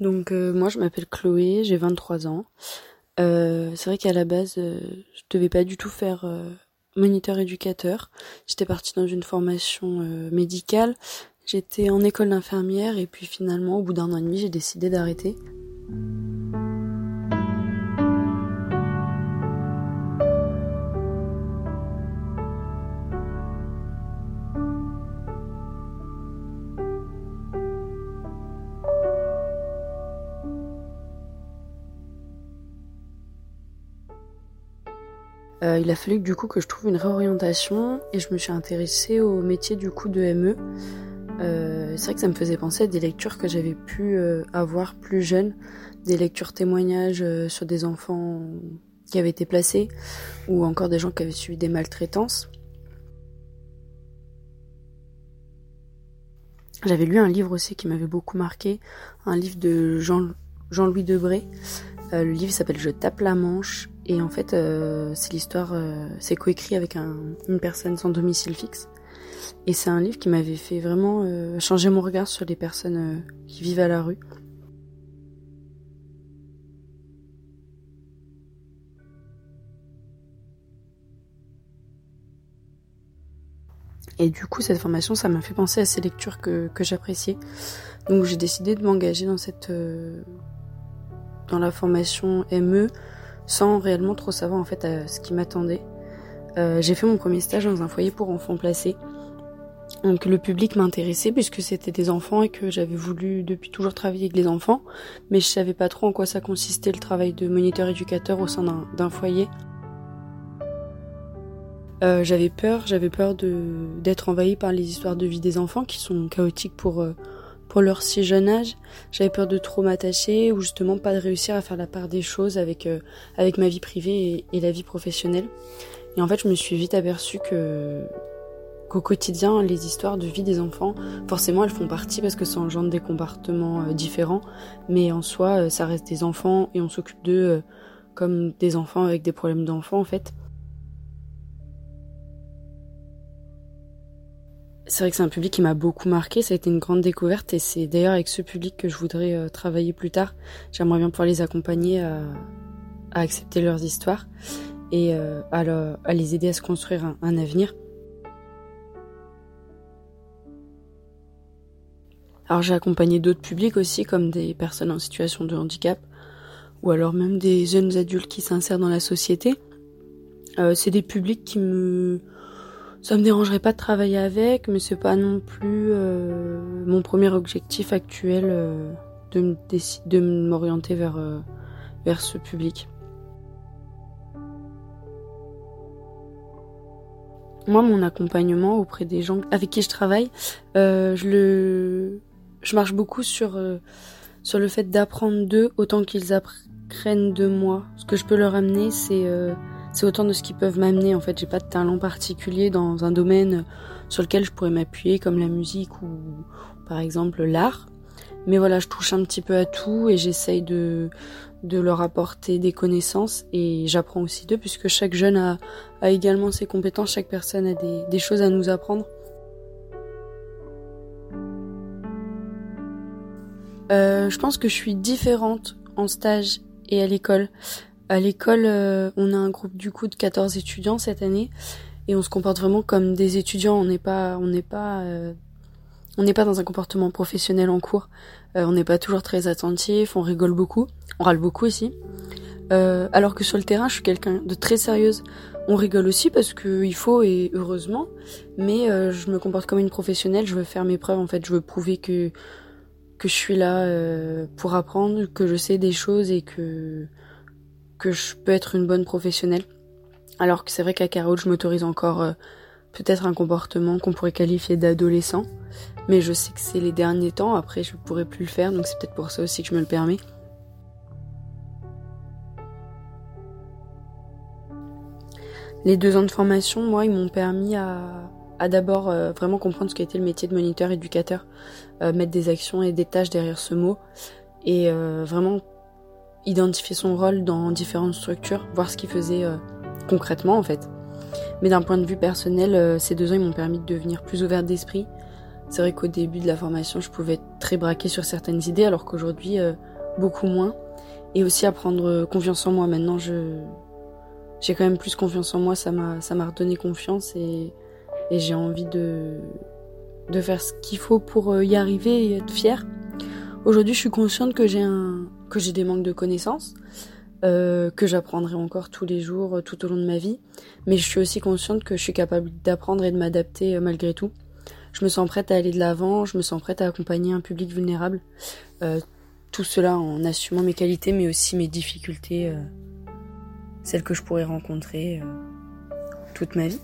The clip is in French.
Donc euh, moi je m'appelle Chloé, j'ai 23 ans. Euh, c'est vrai qu'à la base euh, je devais pas du tout faire moniteur éducateur. J'étais partie dans une formation médicale. J'étais en école d'infirmière et puis finalement au bout d'un an et demi j'ai décidé d'arrêter. Euh, il a fallu du coup que je trouve une réorientation et je me suis intéressée au métier du coup de ME. Euh, c'est vrai que ça me faisait penser à des lectures que j'avais pu euh, avoir plus jeune, des lectures témoignages sur des enfants qui avaient été placés ou encore des gens qui avaient subi des maltraitances. J'avais lu un livre aussi qui m'avait beaucoup marqué, un livre de Jean, Jean-Louis Debré. le livre s'appelle Je tape la manche et en fait, euh, c'est l'histoire, euh, c'est coécrit avec une personne sans domicile fixe. Et c'est un livre qui m'avait fait vraiment euh, changer mon regard sur les personnes qui vivent à la rue. Et du coup, cette formation, ça m'a fait penser à ces lectures que j'appréciais. Donc j'ai décidé de m'engager dans cette dans la formation ME sans réellement trop savoir en fait ce qui m'attendait. Euh, j'ai fait mon premier stage dans un foyer pour enfants placés. Donc le public m'intéressait puisque c'était des enfants et que j'avais voulu depuis toujours travailler avec les enfants, mais je savais pas trop en quoi ça consistait le travail de moniteur éducateur au sein d'un foyer. Euh, j'avais peur, j'avais peur d'être envahie par les histoires de vie des enfants qui sont chaotiques pour euh, pour leur si jeune âge, j'avais peur de trop m'attacher ou justement pas de réussir à faire la part des choses avec, euh, avec ma vie privée et, la vie professionnelle. Et en fait, je me suis vite aperçue que qu'au quotidien, les histoires de vie des enfants, forcément, elles font partie parce que ça engendre des comportements euh, différents, mais en soi, euh, ça reste des enfants et on s'occupe d'eux comme des enfants avec des problèmes d'enfants en fait. C'est vrai que c'est un public qui m'a beaucoup marqué, ça a été une grande découverte et c'est d'ailleurs avec ce public que je voudrais euh, travailler plus tard. J'aimerais bien pouvoir les accompagner à, accepter leurs histoires et euh, à, les aider à se construire un, avenir. Alors j'ai accompagné d'autres publics aussi comme des personnes en situation de handicap ou alors même des jeunes adultes qui s'insèrent dans la société. Euh, c'est des publics qui me ça me dérangerait pas de travailler avec, mais c'est pas non plus euh, mon premier objectif actuel euh, de, de m'orienter vers, euh, vers ce public. Moi, mon accompagnement auprès des gens avec qui je travaille, je le, je marche beaucoup sur sur le fait d'apprendre d'eux autant qu'ils apprennent de moi. Ce que je peux leur amener, c'est c'est autant de ce qu'ils peuvent m'amener. En fait, j'ai pas de talent particulier dans un domaine sur lequel je pourrais m'appuyer, comme la musique ou par exemple l'art. Mais voilà, je touche un petit peu à tout et j'essaye de, leur apporter des connaissances et j'apprends aussi d'eux puisque chaque jeune a, également ses compétences, chaque personne a des, des choses à nous apprendre. Euh, je pense que je suis différente en stage et à l'école. À l'école, euh, on a un groupe du coup de 14 étudiants cette année et on se comporte vraiment comme des étudiants. On n'est pas, on n'est pas, euh, on n'est pas dans un comportement professionnel en cours. Euh, on n'est pas toujours très attentif. On rigole beaucoup, on râle beaucoup aussi. alors que sur le terrain, je suis quelqu'un de très sérieuse. On rigole aussi parce que il faut et heureusement, mais je me comporte comme une professionnelle. Je veux faire mes preuves en fait. Je veux prouver que que je suis là pour apprendre, que je sais des choses et que que je peux être une bonne professionnelle. Alors que c'est vrai qu'à Carole, je m'autorise encore euh, peut-être un comportement qu'on pourrait qualifier d'adolescent. Mais je sais que c'est les derniers temps, après je pourrais plus le faire, donc c'est peut-être pour ça aussi que je me le permets. Les deux ans de formation, moi, ils m'ont permis à, à d'abord euh, vraiment comprendre ce qu'était le métier de moniteur éducateur, euh, mettre des actions et des tâches derrière ce mot, et vraiment identifier son rôle dans différentes structures, voir ce qu'il faisait euh, concrètement en fait. Mais d'un point de vue personnel, euh, ces deux ans ils m'ont permis de devenir plus ouverte d'esprit. C'est vrai qu'au début de la formation, je pouvais être très braquée sur certaines idées, alors qu'aujourd'hui, euh, beaucoup moins. Et aussi à prendre confiance en moi. Maintenant, je j'ai quand même plus confiance en moi. Ça m'a ça m'a redonné confiance et, et j'ai envie de de faire ce qu'il faut pour euh, y arriver et être fière. Aujourd'hui, je suis consciente que j'ai un que j'ai des manques de connaissances, euh, que j'apprendrai encore tous les jours, euh, tout au long de ma vie. Mais je suis aussi consciente que je suis capable d'apprendre et de m'adapter euh, malgré tout. Je me sens prête à aller de l'avant, je me sens prête à accompagner un public vulnérable. Euh, tout cela en assumant mes qualités, mais aussi mes difficultés, celles que je pourrais rencontrer toute ma vie.